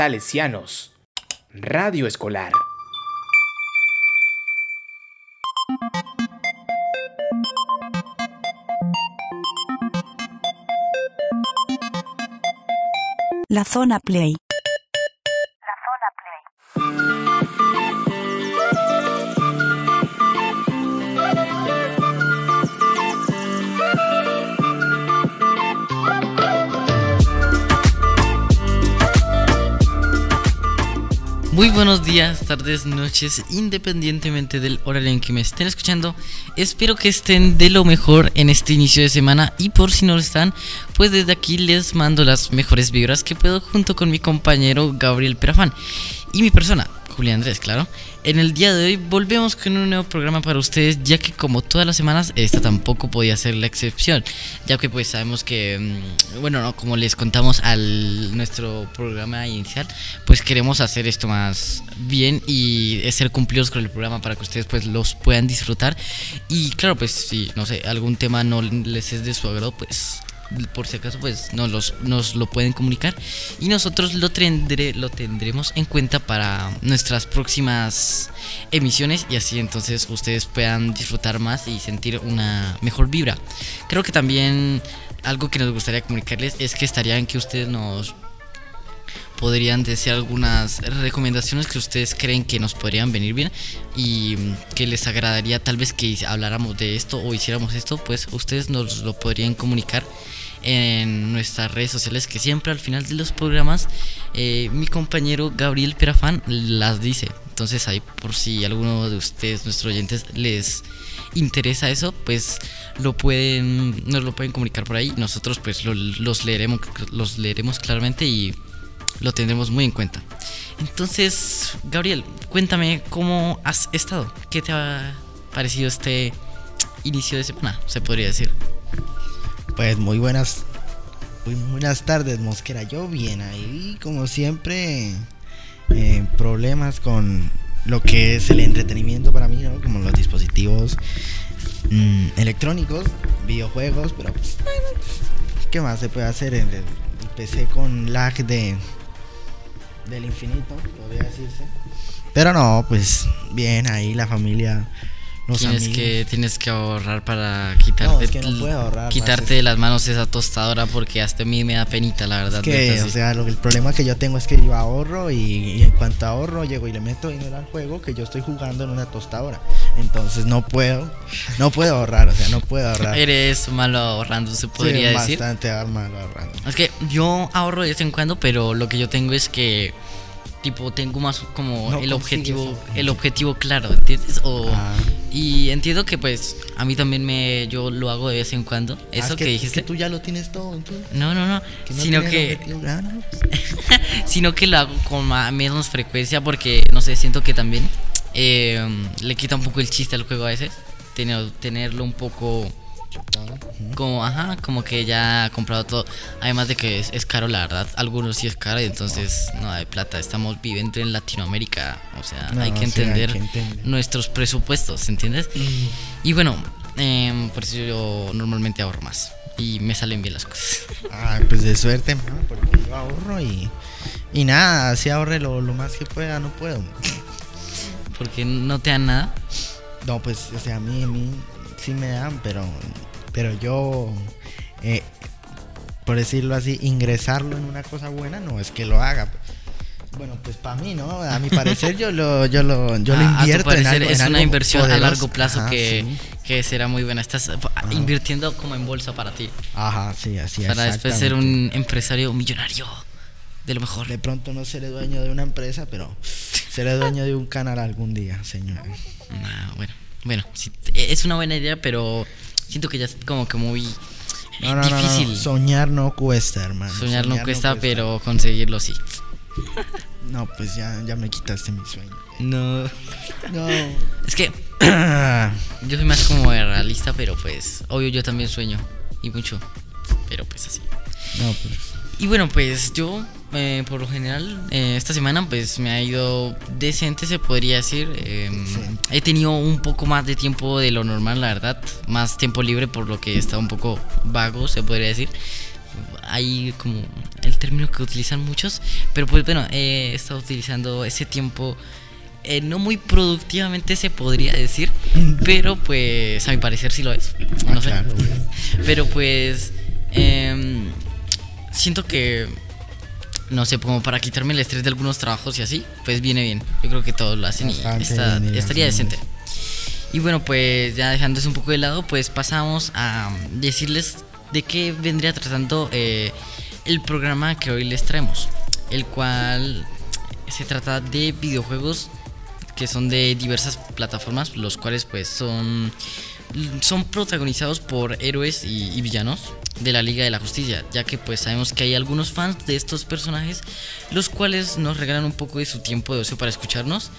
Salesianos. Radio Escolar. La zona play. Muy buenos días, tardes, noches, independientemente del horario en que me estén escuchando. Espero que estén de lo mejor en este inicio de semana y por si no lo están, pues desde aquí les mando las mejores vibras que puedo junto con mi compañero Gabriel Perafán y mi persona, Julián Andrés, claro. En el día de hoy volvemos con un nuevo programa para ustedes, ya que como todas las semanas, esta tampoco podía ser la excepción, ya que pues sabemos que, mm, bueno, no, como les contamos al nuestro programa inicial, pues queremos hacer esto más bien y ser cumplidos con el programa para que ustedes pues los puedan disfrutar. Y claro, pues si, no sé, algún tema no les es de su agrado, pues por si acaso pues nos, los, nos lo pueden comunicar y nosotros lo, tendré, lo tendremos en cuenta para nuestras próximas emisiones y así entonces ustedes puedan disfrutar más y sentir una mejor vibra. Creo que también algo que nos gustaría comunicarles es que estarían que ustedes nos podrían decir algunas recomendaciones que ustedes creen que nos podrían venir bien y que les agradaría tal vez que habláramos de esto o hiciéramos esto, pues ustedes nos lo podrían comunicar en nuestras redes sociales que siempre al final de los programas eh, mi compañero Gabriel Perafán las dice. Entonces ahí por si alguno de ustedes, nuestros oyentes, les interesa eso, pues lo pueden, nos lo pueden comunicar por ahí. Nosotros pues los leeremos, los leeremos claramente y lo tendremos muy en cuenta. Entonces, Gabriel, cuéntame cómo has estado. ¿Qué te ha parecido este inicio de semana? Se podría decir. Pues muy buenas, muy buenas tardes, Mosquera. Yo bien ahí, como siempre, problemas con lo que es el entretenimiento para mí, ¿no? Como los dispositivos mm, electrónicos, videojuegos, pero pues, ¿qué más se puede hacer? en el PC con lag de del infinito, podría decirse. Pero no, pues bien, ahí la familia. Los tienes amigos. que tienes que ahorrar para quitarte No, es que no puedo ahorrar, quitarte de las manos esa tostadora porque hasta a mí me da penita la verdad Es que, o sea, lo, el problema que yo tengo es que yo ahorro y, y en cuanto ahorro llego y le meto dinero al juego que yo estoy jugando en una tostadora. Entonces no puedo, no puedo ahorrar, o sea, no puedo ahorrar. eres malo ahorrando se podría Sí, decir Bastante malo ahorrando. es que yo ahorro de vez en cuando pero lo que yo tengo es que tipo tengo más como No el objetivo eso. el objetivo claro entiendes o Ah. Y entiendo que pues a mí también me yo lo hago de vez en cuando Ah, eso es que, dijiste que tú ya lo tienes todo, entonces. no no no que no sino que. Ah, no, sino que lo hago con ma- menos frecuencia porque, no sé, siento que también eh, le quita un poco el chiste al juego a veces. Tener, tenerlo un poco como, ajá, como que ya ha comprado todo. Además de que es, es caro, la verdad. Algunos sí es caro y entonces no hay plata. Estamos viviendo en Latinoamérica. O sea, No, hay que sí, hay entender que entender. nuestros presupuestos, ¿entiendes? Y bueno, em, por eso yo normalmente ahorro más. Y me salen bien las cosas. Ah, pues de suerte, ¿no? porque yo ahorro y, y nada, así ahorre lo, lo más que pueda, no puedo. Porque no te dan nada. No, pues, o sea, a mí, a mí sí me dan, pero, pero yo, eh, por decirlo así, ingresarlo en una cosa buena no es que lo haga. Bueno, pues para mí, ¿no? A mi parecer yo lo, yo lo, yo lo Ah, a tu invierto en algo. es en una algo inversión a largo plazo Ajá, que, sí. que será muy buena. Estás invirtiendo como en bolsa para ti. Ajá, sí, así para después ser un empresario millonario. De lo mejor. De pronto no seré dueño de una empresa, pero seré dueño de un canal algún día, señor. Nah, bueno, bueno, sí, es una buena idea, pero siento que ya es como que muy No, no, no, no, difícil. Soñar no cuesta, hermano. Soñar no cuesta, pero conseguirlo sí. No, pues ya, ya me quitaste mi sueño. No. No. Es que yo soy más como realista, pero pues, obvio yo también sueño. Y mucho. Pero pues así. No, pues. Y bueno, pues yo, eh, por lo general, eh, esta semana pues me ha ido decente, se podría decir. Eh, Decente. he tenido un poco más de tiempo de lo normal, la verdad. Más tiempo libre, por lo que he estado un poco vago, se podría decir. hay como el término que utilizan muchos, pero pues bueno, he estado utilizando ese tiempo eh, no muy productivamente se podría decir, pero pues a mi parecer sí lo es. Ah, No sé. claro, güey. Pero pues em, siento que no sé, como para quitarme el estrés de algunos trabajos y así, pues viene bien. Yo creo que todos lo hacen Bastante y está- bien, estaría decente. Y bueno, pues ya dejando eso un poco de lado, pues pasamos a decirles de qué vendría tratando eh, el programa que hoy les traemos, el cual se trata de videojuegos que son de diversas plataformas, los cuales pues son son protagonizados por héroes y, y villanos de la Liga de la Justicia, ya que pues sabemos que hay algunos fans de estos personajes, los cuales nos regalan un poco de su tiempo de ocio para escucharnos.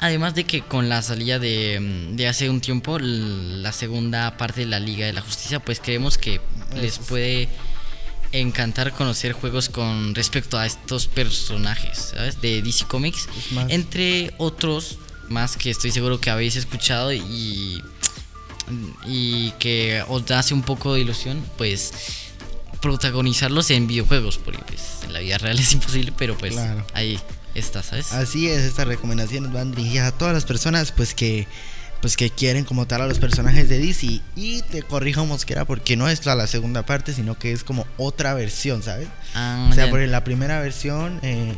Además de que con la salida de, de hace un tiempo, la segunda parte de la Liga de la Justicia, pues creemos que les puede encantar conocer juegos con respecto a estos personajes, ¿sabes? De DC Comics. Entre otros más que estoy seguro que habéis escuchado y, y que os hace un poco de ilusión, pues protagonizarlos en videojuegos, porque pues en la vida real es imposible, pero pues Claro. ahí está, ¿sabes? Así es, estas recomendaciones van dirigidas a todas las personas pues que pues que quieren como tal a los personajes de DC y te corrijo Mosquera porque no es la, la segunda parte sino que es como otra versión, ¿sabes? Ah, O sea, porque la primera versión eh,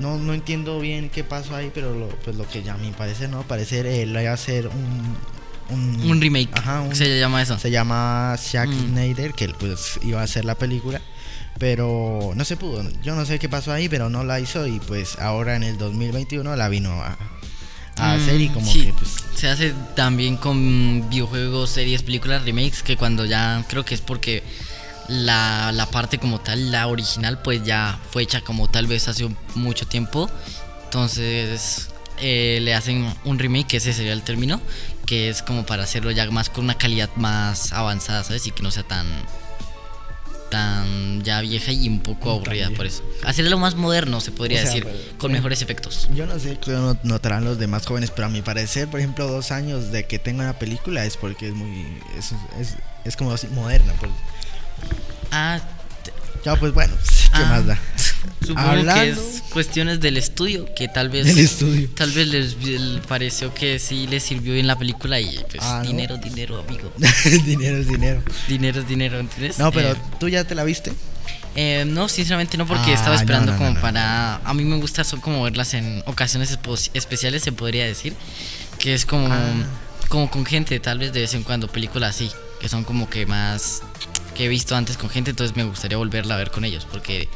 no, no entiendo bien qué pasó ahí, pero lo, pues lo que ya a mi parecer no, parecer eh, le iba a hacer un un, un remake, Ajá, un- se llama eso. se llama Zack Mm. Snyder, que pues iba a hacer la película, pero no se pudo. Yo no sé qué pasó ahí, pero no la hizo y pues ahora en el 2021 la vino a, a hacer y Mm, como sí. que pues Se hace también con videojuegos, series, películas, remakes, que cuando ya creo que es porque la, la parte como tal, la original, pues ya fue hecha como tal vez hace mucho tiempo. Entonces eh, le hacen un remake, que ese sería el término, que es como para hacerlo ya más con una calidad más avanzada, ¿sabes? Y que no sea tan tan ya vieja y un poco aburrida por eso. Hacerlo más moderno, se podría O sea, decir, pues, con bueno. mejores efectos. yo no sé qué no- notarán los demás jóvenes, pero a mi parecer, por ejemplo, dos años de que tenga una película es porque es muy es, es, es como así moderna, pues. Ah, Ya pues bueno, ¿qué Ah, más da? Supongo que Hablando- es cuestiones del estudio que tal vez Del estudio. tal vez les, les pareció que sí les sirvió bien la película y pues Ah, ¿no? dinero, dinero, amigo. dinero es dinero. dinero es dinero, ¿entiendes? No, pero Eh, tú ya te la viste. eh, no, sinceramente no porque Ah, estaba esperando no, no, como para a mí me gusta son como verlas en ocasiones especiales se podría decir, que es como Ah. como con gente, tal vez de vez en cuando películas así, que son como que más que he visto antes con gente, entonces me gustaría volverla a ver con ellos porque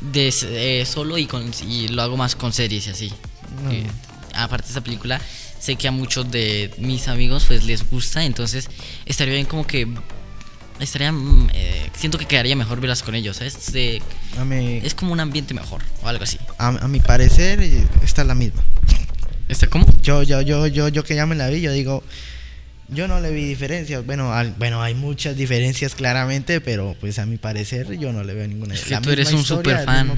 de, eh, solo y, con, y lo hago más con series y así. No. Eh, aparte de esta película, sé que a muchos de mis amigos pues les gusta, entonces estaría bien como que estaría mm, eh, siento que quedaría mejor verlas con ellos, ¿sabes? De- A mi, es como un ambiente mejor o algo así. a, a mi parecer, eh, esta es la misma. ¿Está cómo? Yo, yo, yo, yo, yo que ya me la vi, yo digo, yo no le vi diferencias. Bueno, al- bueno, hay muchas diferencias claramente, pero pues a mi parecer yo no le veo ninguna. Es que La tú eres un super fan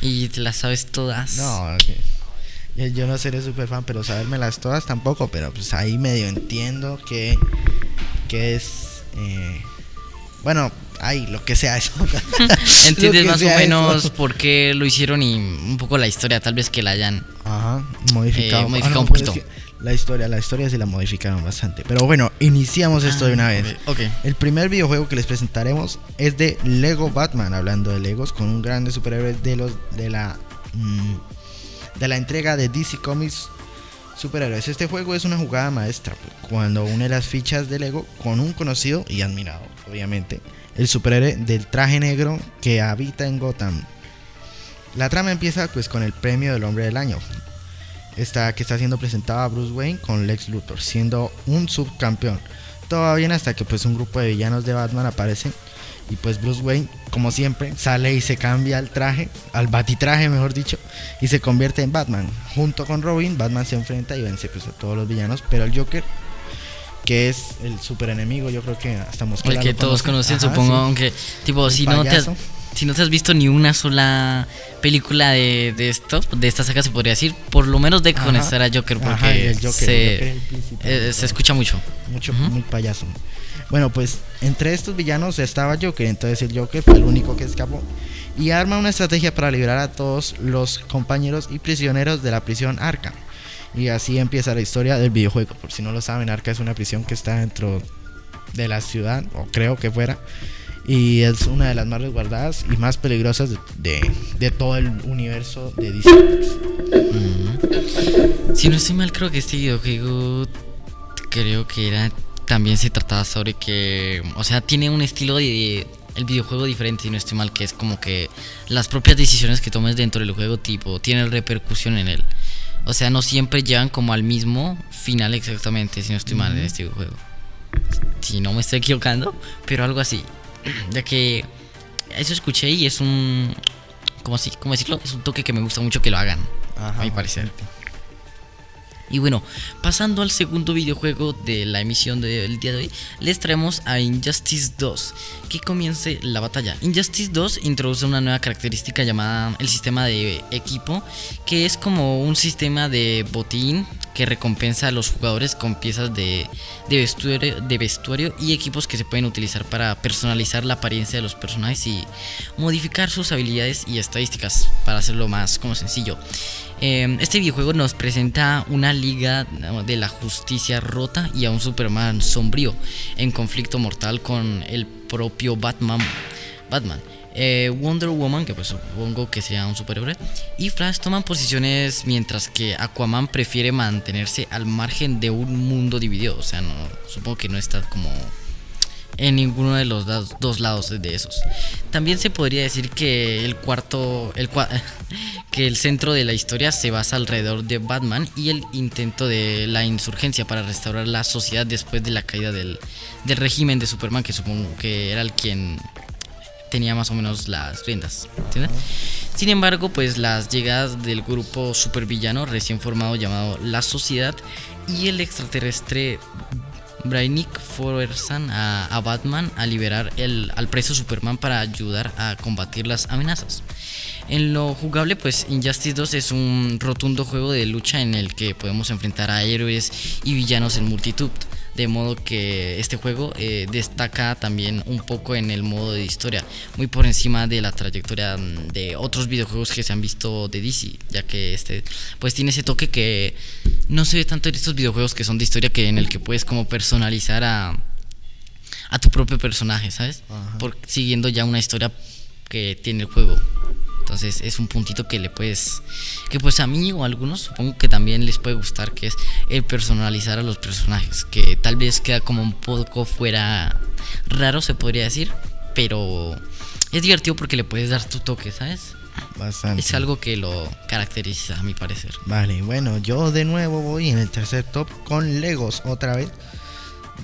y te las sabes todas. No, ok. yo, yo no seré super fan, pero sabérmelas todas tampoco, pero pues ahí medio entiendo que, que es... eh, bueno, ahí, lo que sea eso. Entiendes más o menos eso. por qué lo hicieron y un poco la historia, tal vez que la hayan. Ajá, modificado. Eh, modificado Ah, no, un pues poquito. es que La historia, la historia sí la modificaron bastante. Pero bueno, iniciamos esto de una vez. Ah, Ok. El primer videojuego que les presentaremos es de Lego Batman, hablando de Legos, con un grande superhéroe de los de la mm, de la entrega de DC Comics Superhéroes. Este juego es una jugada maestra pues, cuando une las fichas de Lego con un conocido y admirado, obviamente, el superhéroe del traje negro que habita en Gotham. La trama empieza pues con el premio del hombre del año. Esta que está siendo presentada a Bruce Wayne con Lex Luthor, siendo un subcampeón. Todo va bien hasta que pues un grupo de villanos de Batman aparecen y pues Bruce Wayne, como siempre, sale y se cambia al traje, al batitraje mejor dicho, y se convierte en Batman. Junto con Robin, Batman se enfrenta y vence pues a todos los villanos, pero el Joker, que es el super enemigo, yo creo que hasta Mosquera El que lo todos conoce. conocen, Ajá, supongo, sí. aunque, tipo, El si no te. Si no te has visto ni una sola película de, de esto, de esta saga se podría decir, por lo menos de conocer a Joker porque Ajá, y el Joker, se, el Joker eh, se escucha mucho. Mucho, muy payaso. Bueno, pues entre estos villanos estaba Joker, entonces el Joker fue el único que escapó. Y arma una estrategia para liberar a todos los compañeros y prisioneros de la prisión Arkham. Y así empieza la historia del videojuego. Por si no lo saben, Arkham es una prisión que está dentro de la ciudad, o creo que fuera. Y es una de las más resguardadas y más peligrosas de, de- de todo el universo de DC. Ujú. Si no estoy mal, creo que este videojuego creo que era también se trataba sobre que, o sea, tiene un estilo de el videojuego diferente, si no estoy mal, que es como que las propias decisiones que tomes dentro del juego tipo tienen repercusión en él. O sea, no siempre llegan como al mismo final exactamente, si no estoy mal en este videojuego. Si no me estoy equivocando, pero algo así. Ya que eso escuché y es un ¿cómo, así, cómo decirlo? Es un toque que me gusta mucho que lo hagan. Ajá, a mi parecer. Y bueno, pasando al segundo videojuego de la emisión del día de hoy, les traemos a Injustice 2, que comience la batalla. Injustice 2 introduce una nueva característica llamada el sistema de equipo, que es como un sistema de botín que recompensa a los jugadores con piezas de, vestuario, y equipos que se pueden utilizar para personalizar la apariencia de los personajes y modificar sus habilidades y estadísticas para hacerlo más como sencillo. Eh, este videojuego nos presenta una liga de la justicia rota y a un Superman sombrío en conflicto mortal con el propio Batman. Batman. Eh, Wonder Woman, que pues supongo que sea un superhéroe, y Flash toman posiciones mientras que Aquaman prefiere mantenerse al margen de un mundo dividido. O sea, no, supongo que no está como en ninguno de los dos, dos lados de esos. También se podría decir que el cuarto, el que el centro de la historia se basa alrededor de Batman y el intento de la insurgencia para restaurar la sociedad después de la caída del, del régimen de Superman, que supongo que era el quien tenía más o menos las riendas. Sin embargo, pues las llegadas del grupo supervillano recién formado llamado La Sociedad y el extraterrestre Brainiac fuerzan a, a Batman a liberar el, al preso Superman para ayudar a combatir las amenazas. En lo jugable, pues Injustice 2 es un rotundo juego de lucha en el que podemos enfrentar a héroes y villanos en multitud. De modo que este juego eh, destaca también un poco en el modo de historia, muy por encima de la trayectoria mm, de otros videojuegos que se han visto de DC, ya que este pues tiene ese toque que no se ve tanto en estos videojuegos que son de historia que en el que puedes como personalizar a a tu propio personaje, ¿sabes? Por siguiendo ya una historia que tiene el juego. Entonces es un puntito que le puedes, que pues a mí o a algunos supongo que también les puede gustar, que es el personalizar a los personajes, que tal vez queda como un poco fuera raro se podría decir, pero es divertido porque le puedes dar tu toque, ¿sabes? Bastante. Es algo que lo caracteriza a mi parecer. Vale, bueno, yo de nuevo voy en el tercer top con Legos otra vez.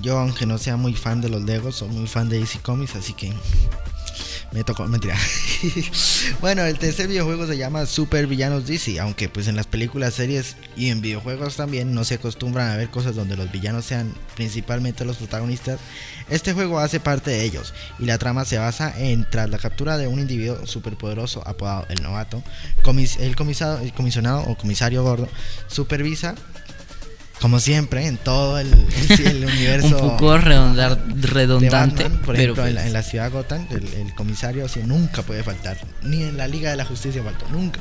Yo, aunque no sea muy fan de los Legos, soy muy fan de DC Comics, así que me tocó, mentira. bueno, el tercer videojuego se llama Super Villanos DC, aunque pues en las películas, series y en videojuegos también no se acostumbran a ver cosas donde los villanos sean principalmente los protagonistas. Este juego hace parte de ellos y la trama se basa en tras la captura de un individuo superpoderoso apodado el novato, el, comisado, el comisionado o comisario gordo supervisa como siempre en todo el, el universo un poco redondar- redundante, Batman, por pero ejemplo, en, la, pues, en la ciudad Gotham, el, el comisario así nunca puede faltar. Ni en la Liga de la Justicia faltó, nunca.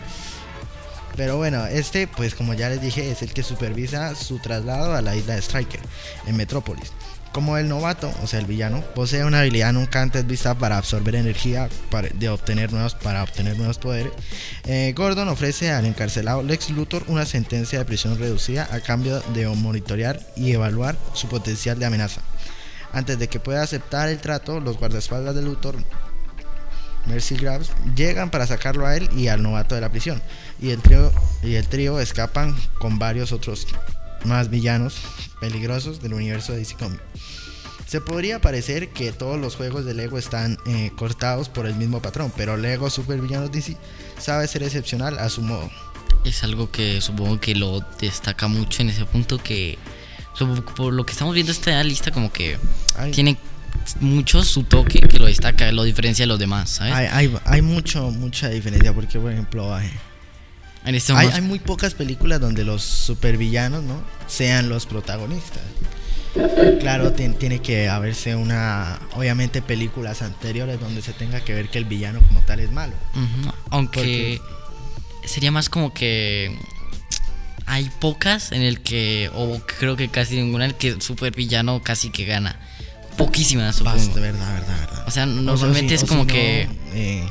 Pero bueno, este, pues como ya les dije, es el que supervisa su traslado a la isla de Striker, en Metrópolis. Como el novato, o sea, el villano, posee una habilidad nunca antes vista para absorber energía para, obtener nuevos, para obtener nuevos poderes. eh, Gordon ofrece al encarcelado Lex Luthor una sentencia de prisión reducida a cambio de monitorear y evaluar su potencial de amenaza. Antes de que pueda aceptar el trato, los guardaespaldas de Luthor, Mercy Graves, llegan para sacarlo a él y al novato de la prisión. Y el trío, y el trío escapan con varios otros más villanos peligrosos del universo de DC Comics. Se podría parecer que todos los juegos de Lego están eh, cortados por el mismo patrón, pero Lego Super Villanos DC sabe ser excepcional a su modo. es algo que supongo que lo destaca mucho en ese punto que por lo que estamos viendo esta lista como que Ay, tiene mucho su toque que lo destaca, lo diferencia de los demás, ¿sabes? Hay, hay, hay mucho, mucha diferencia porque, por ejemplo, hay, en este hay, momento. hay muy pocas películas donde los supervillanos, ¿no? Sean los protagonistas. Claro, tien- tiene que haberse una, obviamente, películas anteriores donde se tenga que ver que el villano como tal es malo. Aunque sería más como que hay pocas en el que, o creo que casi ninguna, en el que el supervillano casi que gana. Poquísimas, supongo. Basta, verdad, verdad, verdad. O sea, O normalmente es o como no, que, eh,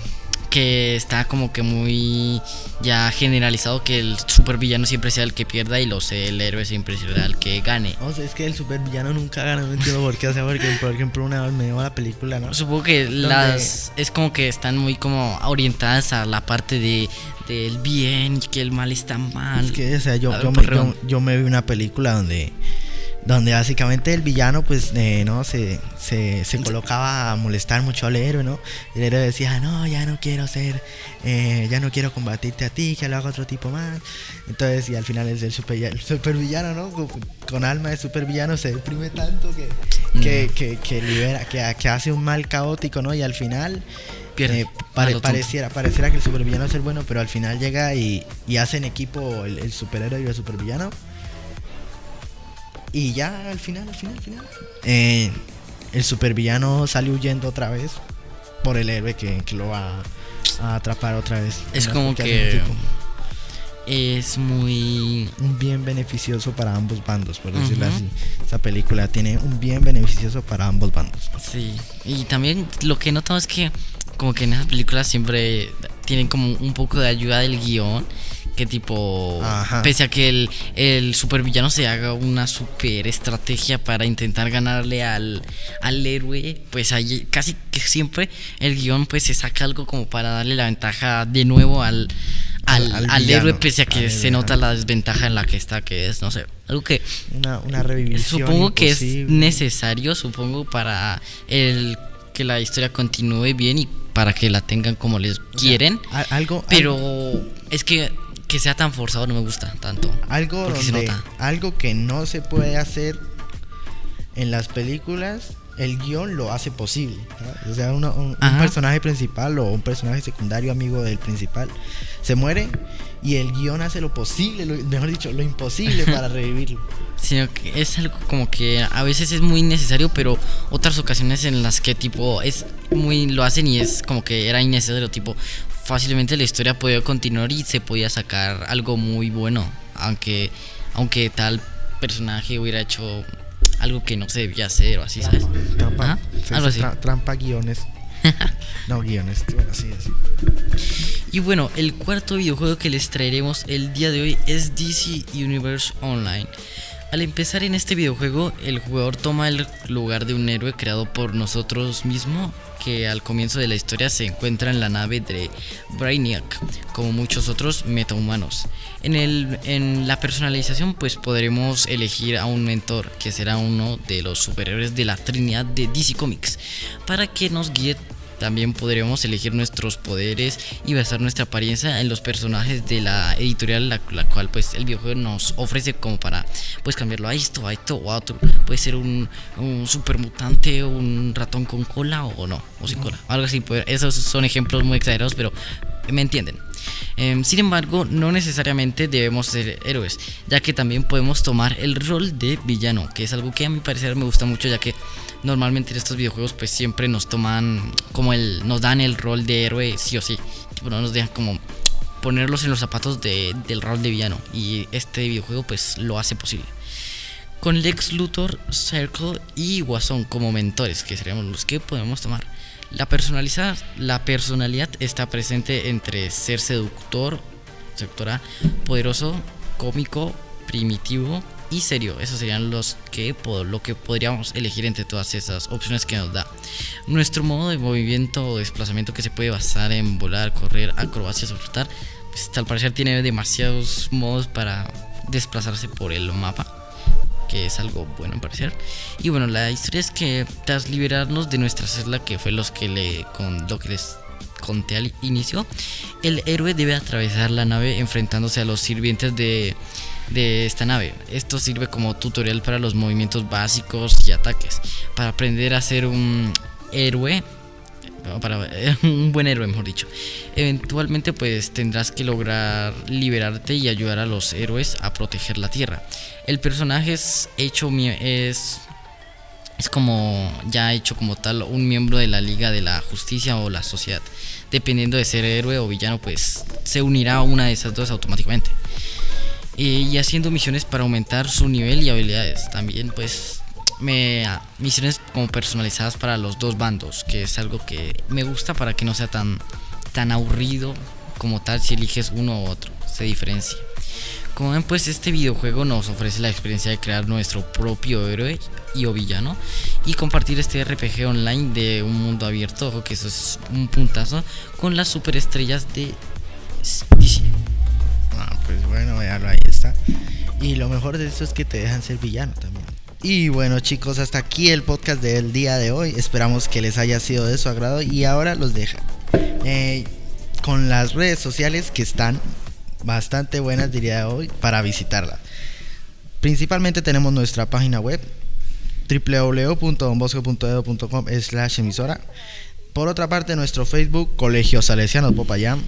que está como que muy ya generalizado que el supervillano siempre sea el que pierda y los el héroe siempre será el que gane. o sea, es que el supervillano nunca gana, no entiendo por qué. O sea, porque, por ejemplo, una vez me dio la película, ¿no? Supongo que las es como que están muy como orientadas a la parte de del bien y que el mal está mal. Es que, o sea, yo, A ver, yo, me, Porreón. yo, yo me vi una película donde, donde básicamente el villano, pues, eh, ¿no? Se, se, se colocaba a molestar mucho al héroe, ¿no? Y el héroe decía, no, ya no quiero ser, eh, ya no quiero combatirte a ti, que lo haga otro tipo más. Entonces, y al final es el, super, el supervillano, ¿no? Con, con alma de supervillano se deprime tanto que, que, que, que libera, que, que hace un mal caótico, ¿no? Y al final... Pierde. eh, pare- pareciera, pareciera que el supervillano es el bueno, pero al final llega y, y hacen equipo el, el superhéroe y el supervillano. Y ya al final, al final, al final. eh, el supervillano sale huyendo otra vez por el héroe que, que lo va a atrapar otra vez. Es como que es muy Un bien beneficioso para ambos bandos, por decirlo así. Esa película tiene un bien beneficioso para ambos bandos. Sí, y también lo que he notado es que como que en esas películas siempre tienen como un poco de ayuda del guion, que tipo, Ajá. pese a que el, el supervillano se haga una super estrategia para intentar ganarle al, al héroe, pues ahí casi que siempre el guion pues se saca algo como para darle la ventaja de nuevo al... Al, Al- héroe, pese a que se nota la desventaja en la que está, que es, no sé, algo que Una, una revivisión. Supongo que es necesario, supongo, para el que la historia continúe bien y para que la tengan como les quieren. Algo, Pero es que que sea tan forzado no me gusta tanto. algo porque se donde nota. algo que no se puede hacer en las películas el guion lo hace posible ¿sabes? o sea uno- un, un personaje principal o un personaje secundario amigo del principal se muere y el guion hace lo posible lo- mejor dicho lo imposible para revivirlo Sino que es algo como que a veces es muy necesario, pero otras ocasiones en las que tipo es muy lo hacen y es como que era innecesario, tipo fácilmente la historia podía continuar y se podía sacar algo muy bueno, aunque aunque tal personaje hubiera hecho algo que no se debía hacer o así, ¿sabes? trampa, tra- trampa guiones no guiones bueno así Y bueno, el cuarto videojuego que les traeremos el día de hoy es DC Universe Online. Al empezar en este videojuego, el jugador toma el lugar de un héroe creado por nosotros mismos, que al comienzo de la historia se encuentra en la nave de Brainiac, como muchos otros metahumanos. En, el, en la personalización, pues podremos elegir a un mentor, que será uno de los superhéroes de la Trinidad de DC Comics, para que nos guíe también podremos elegir nuestros poderes y basar nuestra apariencia en los personajes de la editorial la, la cual pues el videojuego nos ofrece como para pues cambiarlo a esto, a esto o a otro. Puede ser un, un super mutante, un ratón con cola o no, o sin cola. Algo así. pues, esos son ejemplos muy exagerados, pero me entienden. Em, sin embargo, no necesariamente debemos ser héroes, ya que también podemos tomar el rol de villano, que es algo que a mi parecer me gusta mucho, ya que normalmente en estos videojuegos pues siempre nos toman como el, nos dan el rol de héroe sí o sí, tipo, no nos dejan como ponerlos en los zapatos de- del rol de villano, y este videojuego pues lo hace posible. Con Lex Luthor, Circle y Guasón como mentores, que seríamos los que podemos tomar. La, personaliza- la personalidad está presente entre ser seductor, seductora, poderoso, cómico, primitivo y serio. Esos serían los que lo que podríamos elegir entre todas esas opciones que nos da. Nuestro modo de movimiento o desplazamiento que se puede basar en volar, correr, acrobacias o flotar, pues al parecer tiene demasiados modos para desplazarse por el mapa que es algo bueno en parecer. Y bueno, la historia es que tras liberarnos de nuestra celda, que fue los que le con lo que les conté al inicio, el héroe debe atravesar la nave enfrentándose a los sirvientes de, de esta nave. Esto sirve como tutorial para los movimientos básicos y ataques. Para aprender a ser un héroe para un buen héroe, mejor dicho. Eventualmente, pues tendrás que lograr liberarte y ayudar a los héroes a proteger la Tierra. El personaje es hecho es es como ya hecho como tal un miembro de la Liga de la Justicia o la Sociedad. Dependiendo de ser héroe o villano, pues se unirá a una de esas dos automáticamente. Y haciendo misiones para aumentar su nivel y habilidades. También pues me misiones como personalizadas para los dos bandos, que es algo que me gusta para que no sea tan tan aburrido como tal si eliges uno u otro, se diferencia. Como ven, pues este videojuego nos ofrece la experiencia de crear nuestro propio héroe y o villano y compartir este RPG online de un mundo abierto, ojo que eso es un puntazo, con las superestrellas de DC. Ah, pues bueno, véalo, ahí está. Y lo mejor de eso es que te dejan ser villano también. Y bueno chicos, hasta aquí el podcast del día de hoy. Esperamos que les haya sido de su agrado y ahora los deja eh, con las redes sociales que están bastante buenas diría hoy para visitarlas. Principalmente tenemos nuestra página web www.donbosco.edu.com slash emisora. Por otra parte nuestro Facebook Colegio Salesiano Popayán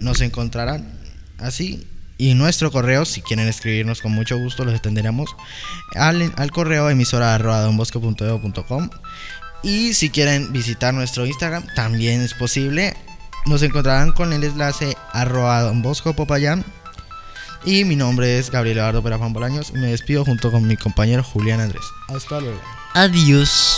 nos encontrarán así y nuestro correo, si quieren escribirnos con mucho gusto, los atenderemos al, al correo emisora y si quieren visitar nuestro Instagram, también es posible. Nos encontrarán con el enlace arroba Don Bosco. Y mi nombre es Gabriel Eduardo Perafán Bolaños y me despido junto con mi compañero Julián Andrés. Hasta luego. Adiós.